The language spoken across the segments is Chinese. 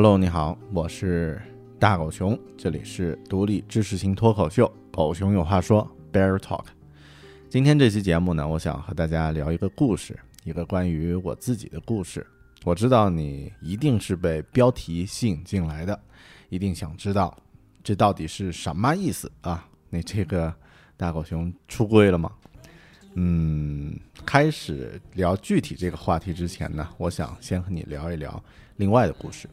Hello，你好，我是大狗熊，这里是独立知识型脱口秀《狗熊有话说》Bear Talk。今天这期节目呢，我想和大家聊一个故事，一个关于我自己的故事。我知道你一定是被标题吸引进来的，一定想知道这到底是什么意思啊？你这个大狗熊出柜了吗？嗯，开始聊具体这个话题之前呢，我想先和你聊一聊另外的故事。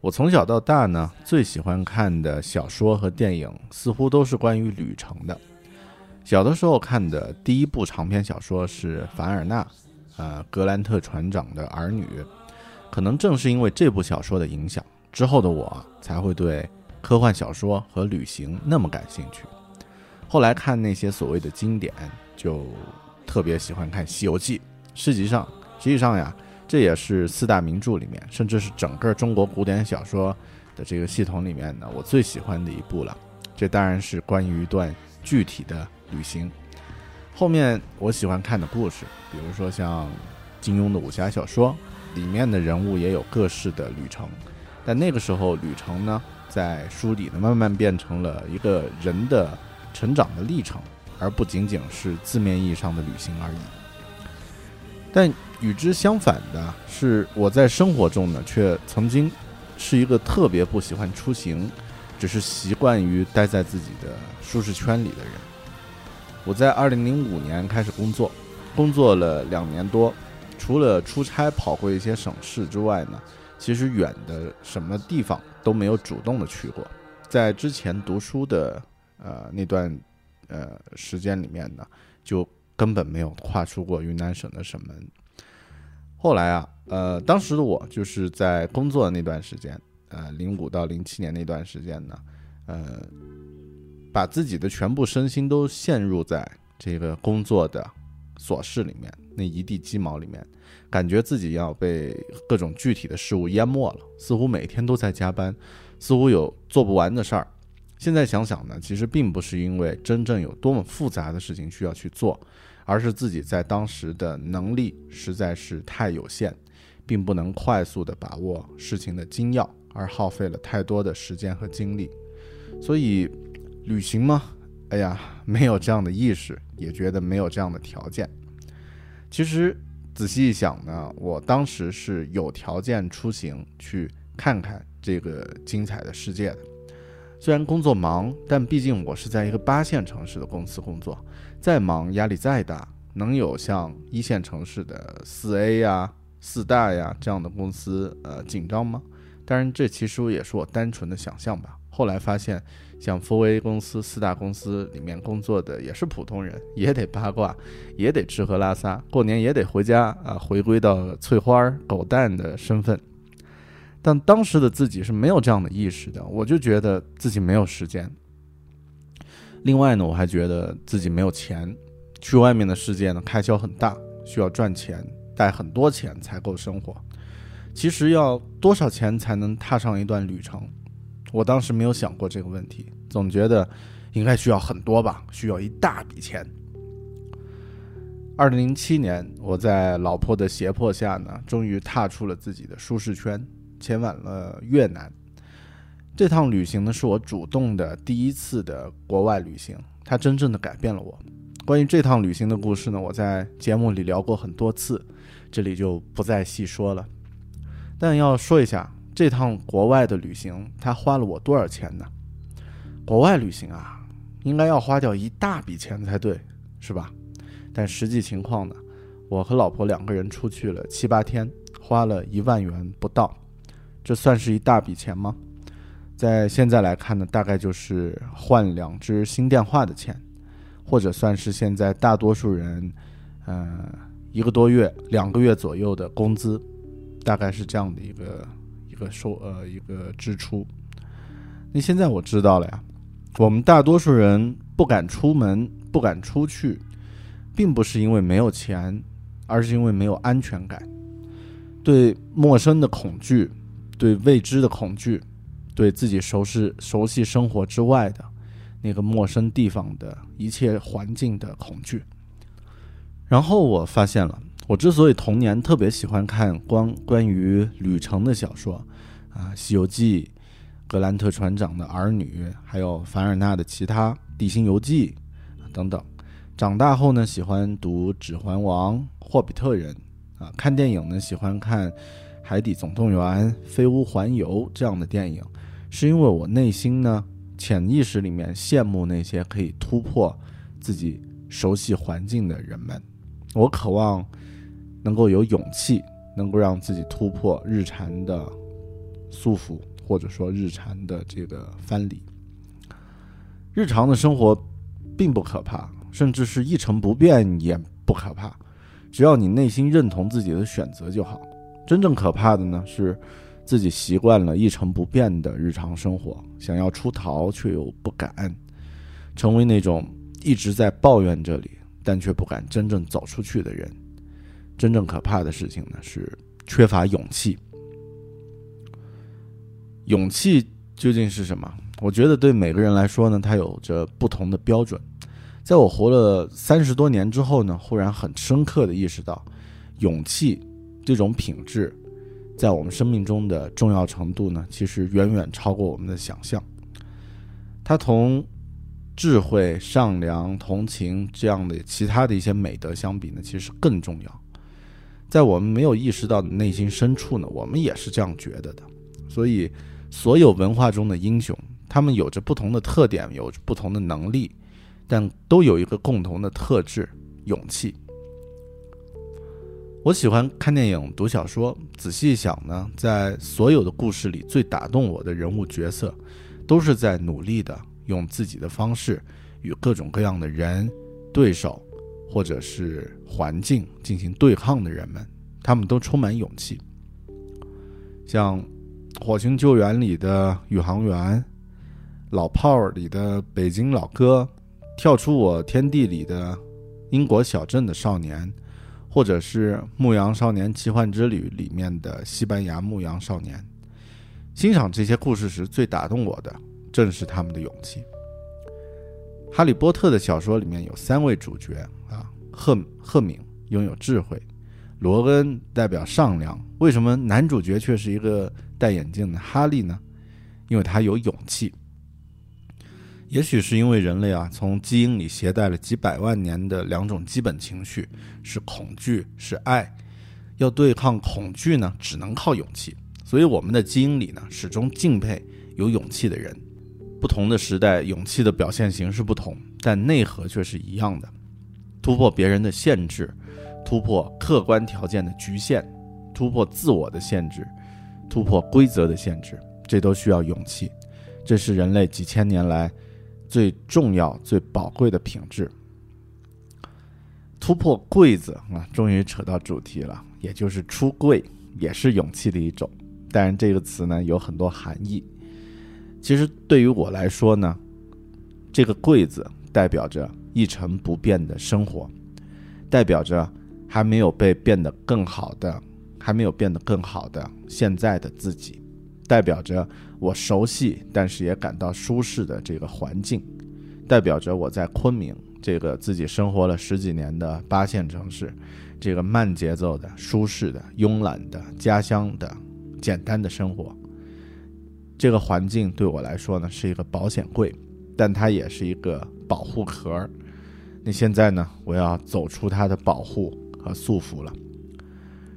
我从小到大呢，最喜欢看的小说和电影似乎都是关于旅程的。小的时候看的第一部长篇小说是凡尔纳，呃，格兰特船长的儿女。可能正是因为这部小说的影响，之后的我才会对科幻小说和旅行那么感兴趣。后来看那些所谓的经典，就特别喜欢看《西游记》。实际上，实际上呀。这也是四大名著里面，甚至是整个中国古典小说的这个系统里面呢，我最喜欢的一部了。这当然是关于一段具体的旅行。后面我喜欢看的故事，比如说像金庸的武侠小说，里面的人物也有各式的旅程。但那个时候，旅程呢，在书里呢，慢慢变成了一个人的成长的历程，而不仅仅是字面意义上的旅行而已。但与之相反的是，我在生活中呢，却曾经是一个特别不喜欢出行，只是习惯于待在自己的舒适圈里的人。我在二零零五年开始工作，工作了两年多，除了出差跑过一些省市之外呢，其实远的什么地方都没有主动的去过。在之前读书的呃那段呃时间里面呢，就根本没有跨出过云南省的省门。后来啊，呃，当时的我就是在工作的那段时间，呃，零五到零七年那段时间呢，呃，把自己的全部身心都陷入在这个工作的琐事里面，那一地鸡毛里面，感觉自己要被各种具体的事物淹没了，似乎每天都在加班，似乎有做不完的事儿。现在想想呢，其实并不是因为真正有多么复杂的事情需要去做。而是自己在当时的能力实在是太有限，并不能快速的把握事情的精要，而耗费了太多的时间和精力。所以，旅行吗？哎呀，没有这样的意识，也觉得没有这样的条件。其实仔细一想呢，我当时是有条件出行去看看这个精彩的世界的。虽然工作忙，但毕竟我是在一个八线城市的公司工作。再忙，压力再大，能有像一线城市的四 A 呀、四大呀这样的公司呃紧张吗？当然，这其实也是我单纯的想象吧。后来发现，像 4A 公司、四大公司里面工作的也是普通人，也得八卦，也得吃喝拉撒，过年也得回家啊，回归到翠花儿狗蛋的身份。但当时的自己是没有这样的意识的，我就觉得自己没有时间。另外呢，我还觉得自己没有钱，去外面的世界呢，开销很大，需要赚钱，带很多钱才够生活。其实要多少钱才能踏上一段旅程？我当时没有想过这个问题，总觉得应该需要很多吧，需要一大笔钱。二零零七年，我在老婆的胁迫下呢，终于踏出了自己的舒适圈，前往了越南。这趟旅行呢，是我主动的第一次的国外旅行，它真正的改变了我。关于这趟旅行的故事呢，我在节目里聊过很多次，这里就不再细说了。但要说一下，这趟国外的旅行，它花了我多少钱呢？国外旅行啊，应该要花掉一大笔钱才对，是吧？但实际情况呢，我和老婆两个人出去了七八天，花了一万元不到，这算是一大笔钱吗？在现在来看呢，大概就是换两只新电话的钱，或者算是现在大多数人，呃，一个多月、两个月左右的工资，大概是这样的一个一个收呃一个支出。那现在我知道了呀，我们大多数人不敢出门、不敢出去，并不是因为没有钱，而是因为没有安全感，对陌生的恐惧，对未知的恐惧。对自己熟悉熟悉生活之外的那个陌生地方的一切环境的恐惧，然后我发现了，我之所以童年特别喜欢看关关于旅程的小说，啊，《西游记》、格兰特船长的儿女，还有凡尔纳的其他《地心游记》等等，长大后呢，喜欢读《指环王》《霍比特人》，啊，看电影呢，喜欢看《海底总动员》《飞屋环游》这样的电影。是因为我内心呢，潜意识里面羡慕那些可以突破自己熟悉环境的人们，我渴望能够有勇气，能够让自己突破日常的束缚，或者说日常的这个藩篱。日常的生活并不可怕，甚至是一成不变也不可怕，只要你内心认同自己的选择就好。真正可怕的呢是。自己习惯了一成不变的日常生活，想要出逃却又不敢，成为那种一直在抱怨这里，但却不敢真正走出去的人。真正可怕的事情呢，是缺乏勇气。勇气究竟是什么？我觉得对每个人来说呢，它有着不同的标准。在我活了三十多年之后呢，忽然很深刻的意识到，勇气这种品质，在我们生命中的重要程度呢，其实远远超过我们的想象。它同智慧、善良、同情这样的其他的一些美德相比呢，其实更重要。在我们没有意识到的内心深处呢，我们也是这样觉得的。所以，所有文化中的英雄，他们有着不同的特点，有着不同的能力。但都有一个共同的特质：勇气。我喜欢看电影、读小说，仔细想呢，在所有的故事里，最打动我的人物角色，都是在努力的用自己的方式与各种各样的人、对手或者是环境进行对抗的人们，他们都充满勇气。像《火星救援》里的宇航员，《老炮儿》里的北京老哥。跳出我天地里的英国小镇的少年，或者是《牧羊少年奇幻之旅》里面的西班牙牧羊少年，欣赏这些故事时，最打动我的正是他们的勇气。《哈利波特》的小说里面有三位主角啊，赫赫敏拥有智慧，罗恩代表善良。为什么男主角却是一个戴眼镜的哈利呢？因为他有勇气。也许是因为人类啊，从基因里携带了几百万年的两种基本情绪，是恐惧，是爱。要对抗恐惧呢，只能靠勇气。所以我们的基因里呢，始终敬佩有勇气的人。不同的时代，勇气的表现形式不同，但内核却是一样的：突破别人的限制，突破客观条件的局限，突破自我的限制，突破规则的限制，这都需要勇气。这是人类几千年来。最重要、最宝贵的品质，突破柜子啊！终于扯到主题了，也就是出柜，也是勇气的一种。但是这个词呢，有很多含义。其实对于我来说呢，这个柜子代表着一成不变的生活，代表着还没有被变得更好的，还没有变得更好的现在的自己。代表着我熟悉，但是也感到舒适的这个环境，代表着我在昆明这个自己生活了十几年的八线城市，这个慢节奏的、舒适的、慵懒的家乡的简单的生活。这个环境对我来说呢是一个保险柜，但它也是一个保护壳。那现在呢，我要走出它的保护和束缚了。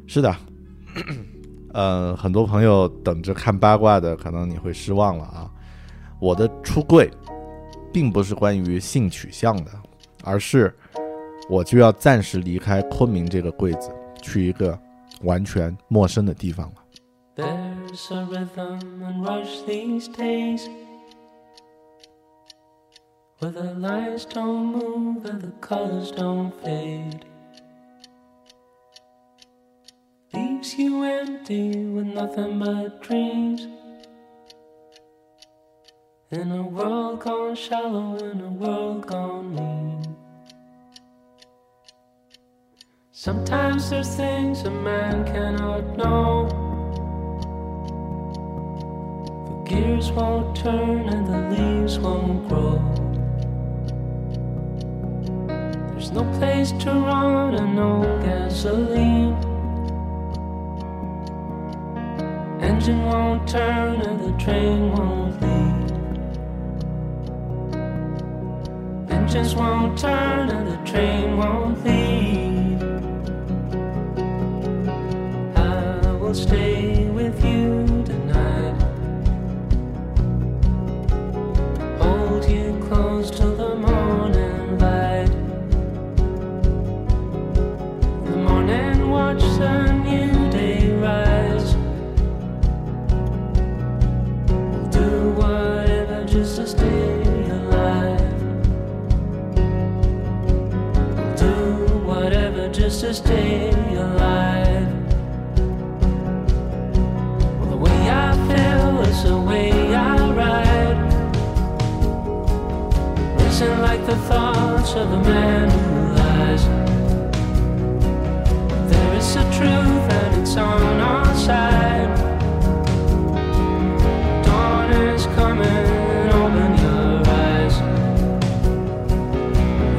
是的。呃，很多朋友等着看八卦的，可能你会失望了啊！我的出柜，并不是关于性取向的，而是我就要暂时离开昆明这个柜子，去一个完全陌生的地方了。Leaves you empty with nothing but dreams. In a world gone shallow, in a world gone mean. Sometimes there's things a man cannot know. The gears won't turn and the leaves won't grow. There's no place to run and no gasoline. Engine won't turn and the train won't leave. Engines won't turn and the train won't leave. I will stay stay alive. Well, the way I feel is the way I ride. Listen like the thoughts of a man who lies. There is a truth and it's on our side. Dawn is coming, open the eyes.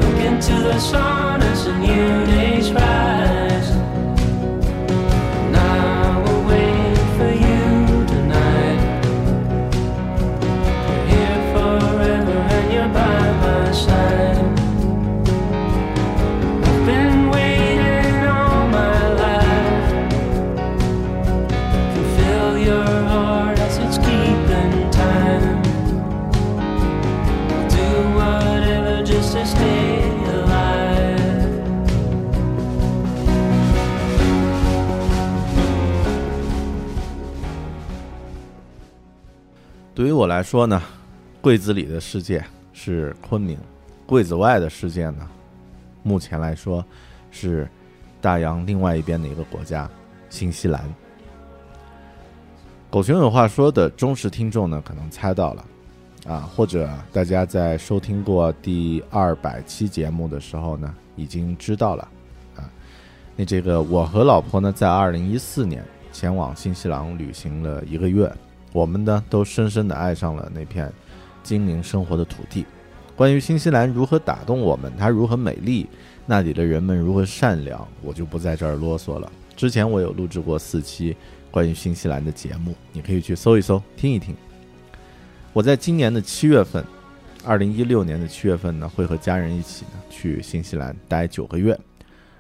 Look into the sun. 我来说呢，柜子里的世界是昆明，柜子外的世界呢，目前来说是大洋另外一边的一个国家——新西兰。狗熊有话说的忠实听众呢，可能猜到了，啊，或者大家在收听过第二百期节目的时候呢，已经知道了，啊，那这个我和老婆呢，在二零一四年前往新西兰旅行了一个月，我们呢都深深的爱上了那片精灵生活的土地。关于新西兰如何打动我们，它如何美丽，那里的人们如何善良，我就不在这儿啰嗦了。之前我有录制过四期。关于新西兰的节目，你可以去搜一搜，听一听。我在今年的七月份，二零一六年的七月份呢，会和家人一起呢去新西兰待九个月。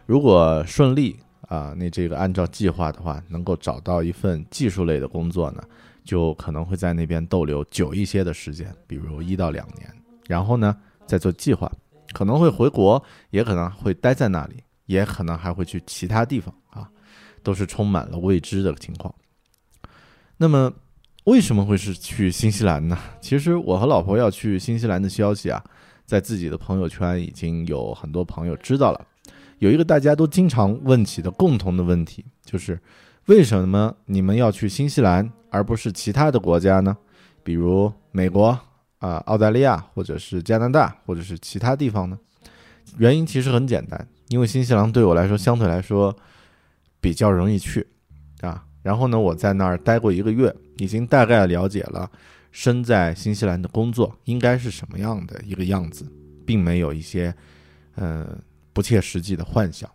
如果顺利啊，那这个按照计划的话，能够找到一份技术类的工作呢，就可能会在那边逗留久一些的时间，比如一到两年。然后呢，再做计划，可能会回国，也可能会待在那里，也可能还会去其他地方啊。都是充满了未知的情况。那么，为什么会是去新西兰呢？其实我和老婆要去新西兰的消息啊，在自己的朋友圈已经有很多朋友知道了。有一个大家都经常问起的共同的问题，就是为什么你们要去新西兰，而不是其他的国家呢？比如美国啊、澳大利亚，或者是加拿大，或者是其他地方呢？原因其实很简单，因为新西兰对我来说，相对来说。比较容易去，啊，然后呢，我在那儿待过一个月，已经大概了解了身在新西兰的工作应该是什么样的一个样子，并没有一些嗯不切实际的幻想。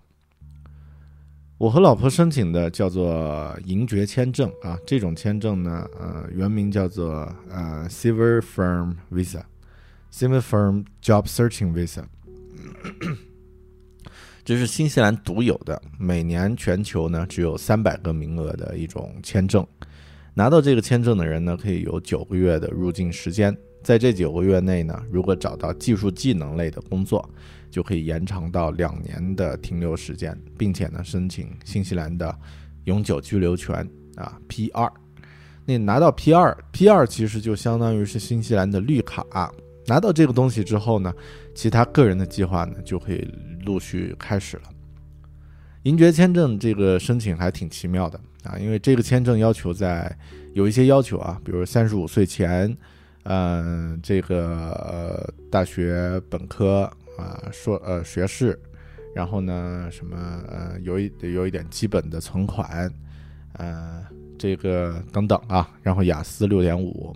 我和老婆申请的叫做银爵签证啊，这种签证呢，呃，原名叫做呃 Silver Firm Visa，Silver Firm Job Searching Visa。这是新西兰独有的，每年全球呢只有三百个名额的一种签证。拿到这个签证的人呢，可以有九个月的入境时间。在这九个月内呢，如果找到技术技能类的工作，就可以延长到两年的停留时间，并且呢，申请新西兰的永久居留权啊 P 二。那拿到 P 二，P 二其实就相当于是新西兰的绿卡。拿到这个东西之后呢，其他个人的计划呢就可以。陆续开始了，银爵签证这个申请还挺奇妙的啊，因为这个签证要求在有一些要求啊，比如三十五岁前，嗯，这个大学本科啊硕呃学士，然后呢什么呃有一有一点基本的存款，呃这个等等啊，然后雅思六点五，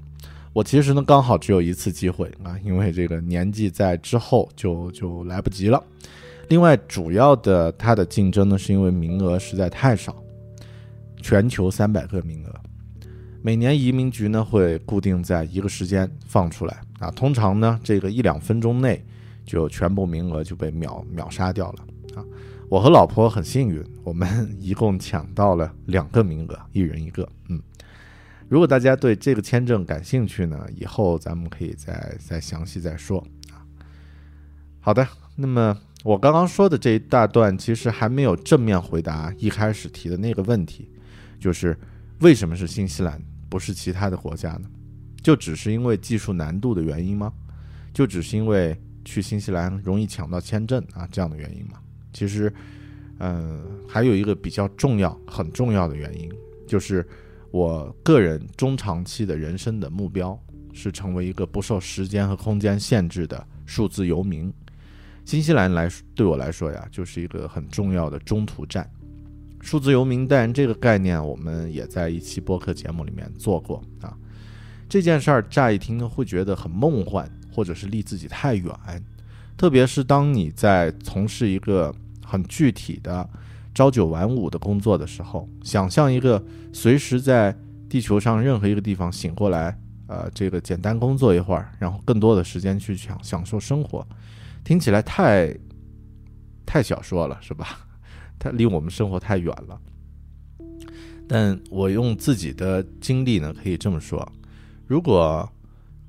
我其实呢刚好只有一次机会啊，因为这个年纪在之后就就来不及了。另外，主要的它的竞争呢，是因为名额实在太少，全球三百个名额，每年移民局呢会固定在一个时间放出来啊，通常呢这个一两分钟内就全部名额就被秒秒杀掉了啊。我和老婆很幸运，我们一共抢到了两个名额，一人一个。嗯，如果大家对这个签证感兴趣呢，以后咱们可以再再详细再说啊。好的，那么。我刚刚说的这一大段，其实还没有正面回答一开始提的那个问题，就是为什么是新西兰，不是其他的国家呢？就只是因为技术难度的原因吗？就只是因为去新西兰容易抢到签证啊这样的原因嘛？其实，嗯，还有一个比较重要、很重要的原因，就是我个人中长期的人生的目标是成为一个不受时间和空间限制的数字游民。新西兰来对我来说呀，就是一个很重要的中途站。数字游民，但这个概念我们也在一期播客节目里面做过啊。这件事儿乍一听，会觉得很梦幻，或者是离自己太远。特别是当你在从事一个很具体的朝九晚五的工作的时候，想象一个随时在地球上任何一个地方醒过来，呃，这个简单工作一会儿，然后更多的时间去享享受生活。听起来太太小说了，是吧？它离我们生活太远了。但我用自己的经历呢，可以这么说：如果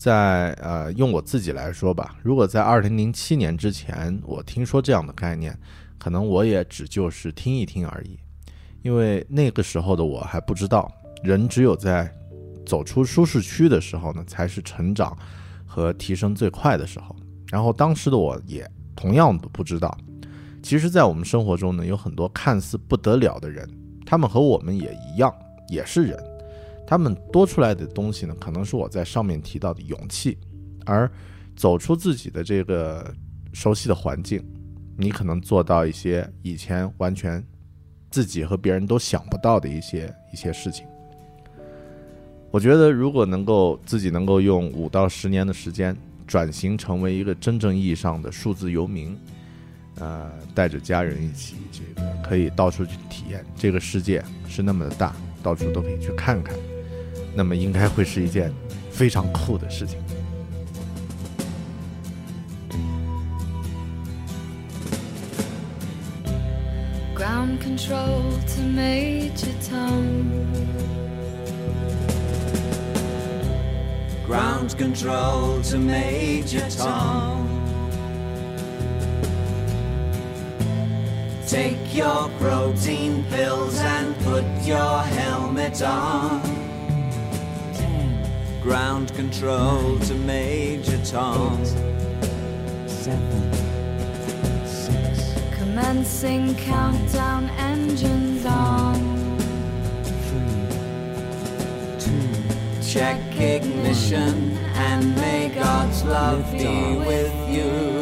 在呃用我自己来说吧，如果在二零零七年之前，我听说这样的概念，可能我也只就是听一听而已，因为那个时候的我还不知道，人只有在走出舒适区的时候呢，才是成长和提升最快的时候。然后当时的我也同样不知道，其实，在我们生活中呢，有很多看似不得了的人，他们和我们也一样，也是人。他们多出来的东西呢，可能是我在上面提到的勇气，而走出自己的这个熟悉的环境，你可能做到一些以前完全自己和别人都想不到的一些一些事情。我觉得，如果能够自己能够用五到十年的时间转型成为一个真正意义上的数字游民，呃，带着家人一起，这个可以到处去体验这个世界是那么的大，到处都可以去看看，那么应该会是一件非常酷的事情。 Ground control to Major Tom. Ground control to Major Tom. Take your protein pills and put your helmet on. Ground control to Major Tom. Commencing countdown engines on. Three, two. Check ignition and may God's love be with you.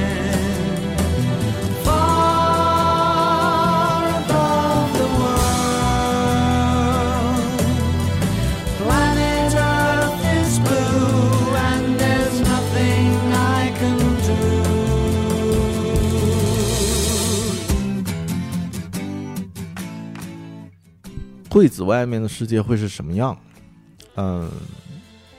柜子外面的世界会是什么样？嗯，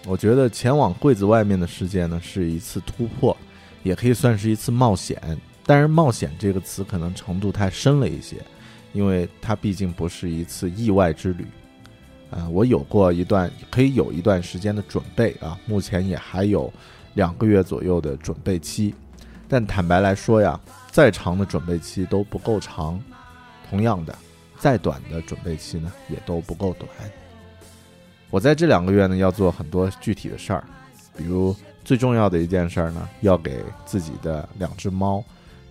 我觉得前往柜子外面的世界呢，是一次突破，也可以算是一次冒险。但是“冒险”这个词可能程度太深了一些，因为它毕竟不是一次意外之旅。啊、我有过一段可以有一段时间的准备啊，目前也还有两个月左右的准备期。但坦白来说呀，再长的准备期都不够长。同样的，再短的准备期呢，也都不够短。我在这两个月呢，要做很多具体的事儿，比如最重要的一件事儿呢，要给自己的两只猫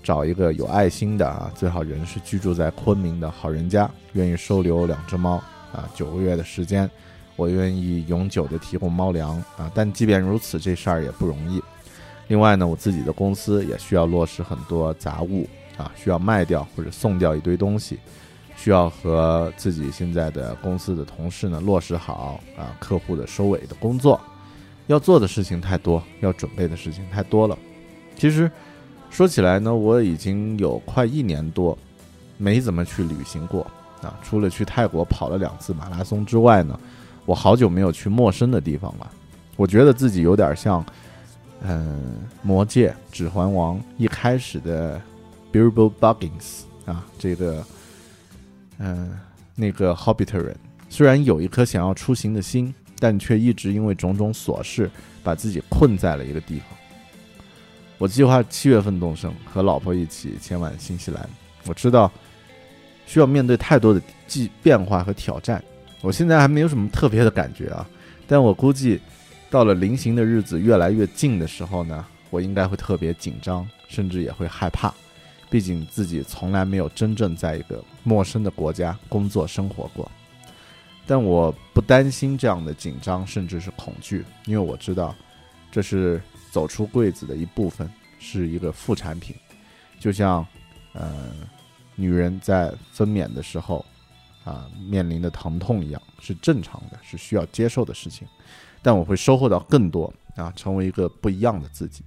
找一个有爱心的啊，最好人是居住在昆明的好人家，愿意收留两只猫啊，九个月的时间，我愿意永久的提供猫粮啊。但即便如此，这事儿也不容易。另外呢，我自己的公司也需要落实很多杂物啊，需要卖掉或者送掉一堆东西，需要和自己现在的公司的同事呢落实好啊客户的收尾的工作，要做的事情太多，要准备的事情太多了。其实说起来呢，我已经有快一年多没怎么去旅行过啊，除了去泰国跑了两次马拉松之外呢，我好久没有去陌生的地方了。我觉得自己有点像，嗯，《魔戒》《指环王》一开始的 Bilbo Baggins 啊，这个，嗯，那个 Hobbit 人，虽然有一颗想要出行的心，但却一直因为种种琐事把自己困在了一个地方。我计划七月份动身，和老婆一起前往新西兰。我知道需要面对太多的既变化和挑战，我现在还没有什么特别的感觉啊，但我估计到了临行的日子越来越近的时候呢，我应该会特别紧张，甚至也会害怕。毕竟自己从来没有真正在一个陌生的国家工作生活过。但我不担心这样的紧张，甚至是恐惧，因为我知道这是走出柜子的一部分，是一个副产品，就像呃女人在分娩的时候啊面临的疼痛一样，是正常的，是需要接受的事情。但我会收获到更多啊，成为一个不一样的自己。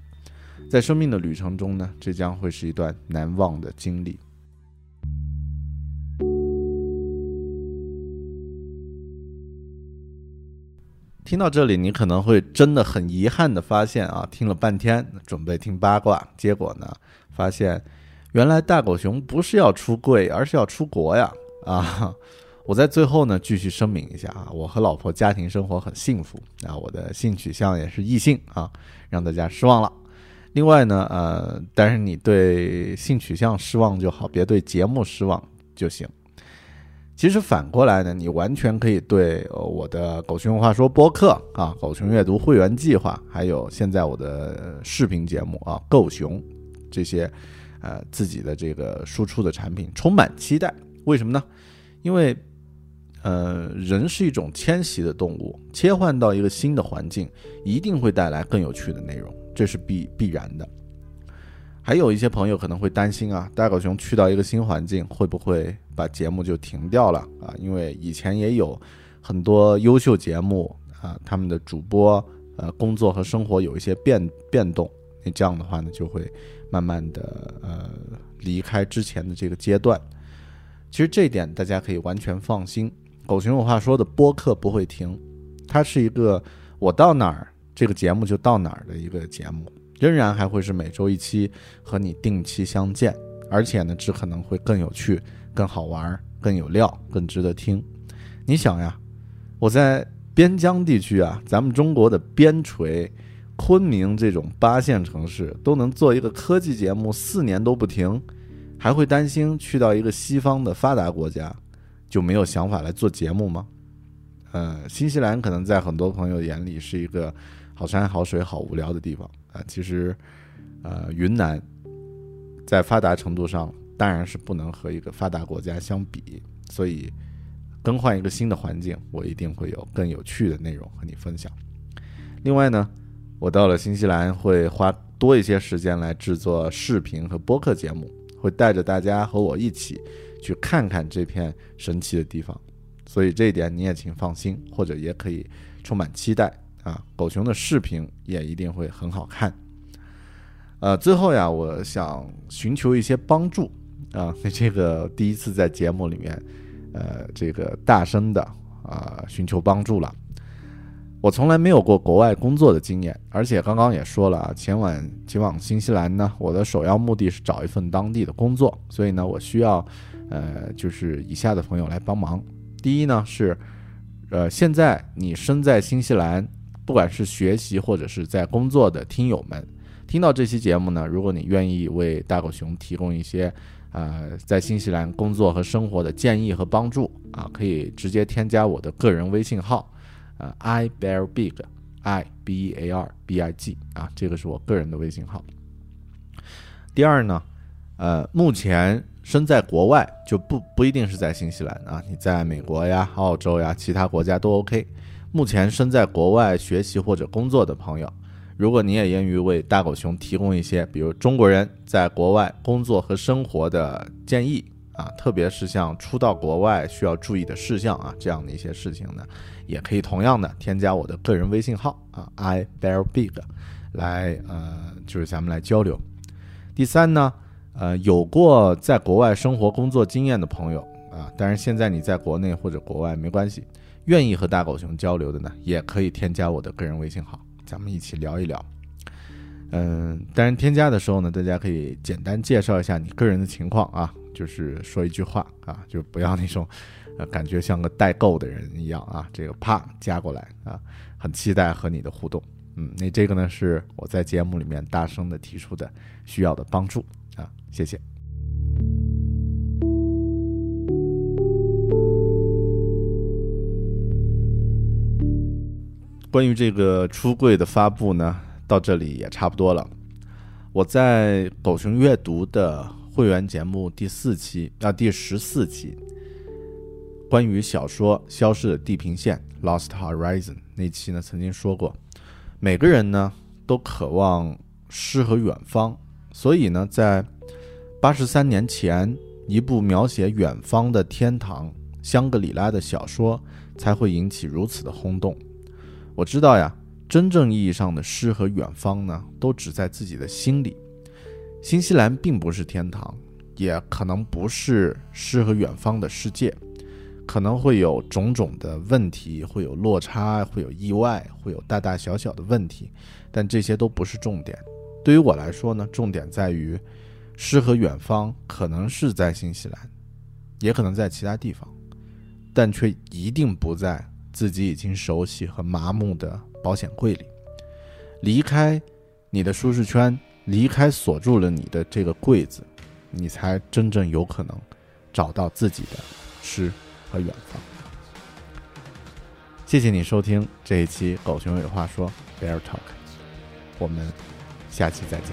在生命的旅程中呢，这将会是一段难忘的经历。听到这里，你可能会真的很遗憾的发现啊，听了半天准备听八卦，结果呢，发现原来大狗熊不是要出柜，而是要出国呀！啊，我在最后呢继续声明一下啊，我和老婆家庭生活很幸福啊，我的性取向也是异性啊，让大家失望了。另外呢，呃，但是你对性取向失望就好，别对节目失望就行。其实反过来呢，你完全可以对我的“狗熊话说”播客啊、“狗熊阅读会员计划”，还有现在我的视频节目啊“狗熊”这些，呃，自己的这个输出的产品充满期待。为什么呢？因为，呃，人是一种迁徙的动物，切换到一个新的环境，一定会带来更有趣的内容，这是必必然的。还有一些朋友可能会担心啊，大狗熊去到一个新环境，会不会把节目就停掉了啊？因为以前也有很多优秀节目啊，他们的主播呃工作和生活有一些变变动，那这样的话呢，就会慢慢的呃离开之前的这个阶段。其实这一点大家可以完全放心，狗熊有话说的播客不会停，它是一个我到哪儿这个节目就到哪儿的一个节目。仍然还会是每周一期和你定期相见，而且呢，只可能会更有趣、更好玩、更有料、更值得听。你想呀，我在边疆地区啊，咱们中国的边陲，昆明这种八线城市都能做一个科技节目四年都不停，还会担心去到一个西方的发达国家就没有想法来做节目吗？呃，新西兰可能在很多朋友眼里是一个好山好水好无聊的地方。啊，其实，呃，云南在发达程度上当然是不能和一个发达国家相比，所以更换一个新的环境，我一定会有更有趣的内容和你分享。另外呢，我到了新西兰会花多一些时间来制作视频和播客节目，会带着大家和我一起去看看这片神奇的地方，所以这一点你也请放心，或者也可以充满期待。啊，狗熊的视频也一定会很好看。呃，最后呀，我想寻求一些帮助啊，这个第一次在节目里面，呃，这个大声的啊寻求帮助了。我从来没有过国外工作的经验，而且刚刚也说了啊，前往前往新西兰呢，我的首要目的是找一份当地的工作，所以呢，我需要呃，就是以下的朋友来帮忙。第一呢是，呃，现在你身在新西兰。不管是学习或者是在工作的听友们，听到这期节目呢，如果你愿意为大狗熊提供一些，呃，在新西兰工作和生活的建议和帮助啊，可以直接添加我的个人微信号，呃，i bear big，i b e a r b i g 啊，这个是我个人的微信号。第二呢，呃，目前身在国外就不不一定是在新西兰啊，你在美国呀、澳洲呀，其他国家都 OK。目前身在国外学习或者工作的朋友，如果你也愿意为大狗熊提供一些，比如中国人在国外工作和生活的建议啊，特别是像初到国外需要注意的事项啊，这样的一些事情呢，也可以同样的添加我的个人微信号啊，I bear big，来呃，就是咱们来交流。第三呢，呃，有过在国外生活工作经验的朋友啊，当然现在你在国内或者国外没关系。愿意和大狗熊交流的呢，也可以添加我的个人微信号，咱们一起聊一聊。嗯，当然添加的时候呢，大家可以简单介绍一下你个人的情况啊，就是说一句话啊，就不要那种，呃，感觉像个代购的人一样啊，这个啪加过来啊，很期待和你的互动。嗯，那这个呢是我在节目里面大声的提出的需要的帮助啊，谢谢。关于这个出柜的发布呢，到这里也差不多了。我在狗熊阅读的会员节目第四期啊第十四期，关于小说《消失的地平线》（Lost Horizon） 那期呢，曾经说过，每个人呢都渴望诗和远方，所以呢，在八十三年前，一部描写远方的天堂——香格里拉的小说才会引起如此的轰动。我知道呀，真正意义上的诗和远方呢，都只在自己的心里。新西兰并不是天堂，也可能不是诗和远方的世界，可能会有种种的问题，会有落差，会有意外，会有大大小小的问题，但这些都不是重点。对于我来说呢，重点在于诗和远方可能是在新西兰，也可能在其他地方，但却一定不在自己已经熟悉和麻木的保险柜里。离开你的舒适圈。离开锁住了你的这个柜子，你才真正有可能找到自己的诗和远方。谢谢你收听这一期《狗熊有话说》Bear Talk，我们下期再见。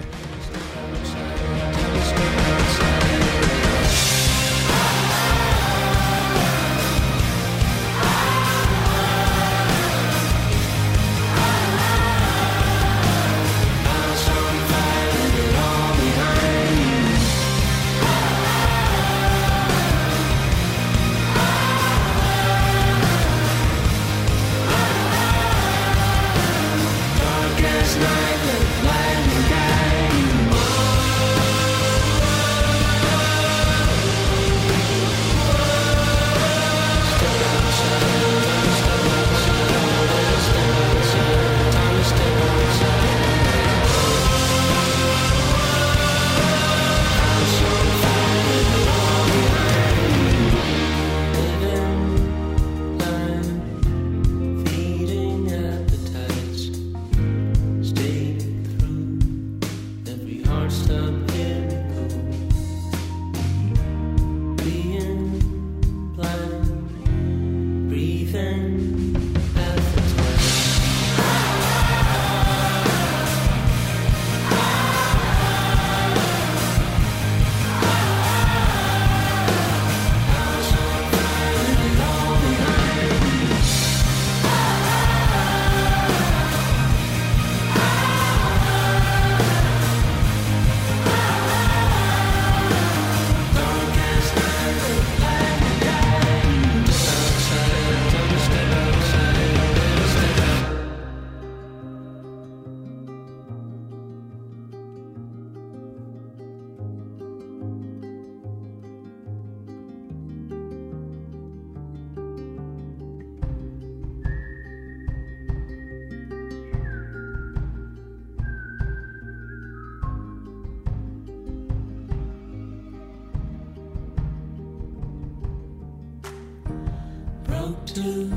To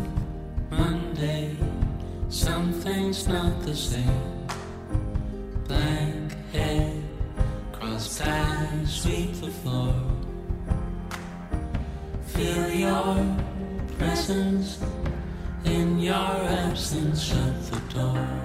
Monday. Something's not the same. Blank head, crossed eyes, sweep the floor. Feel your presence in your absence. Shut the door.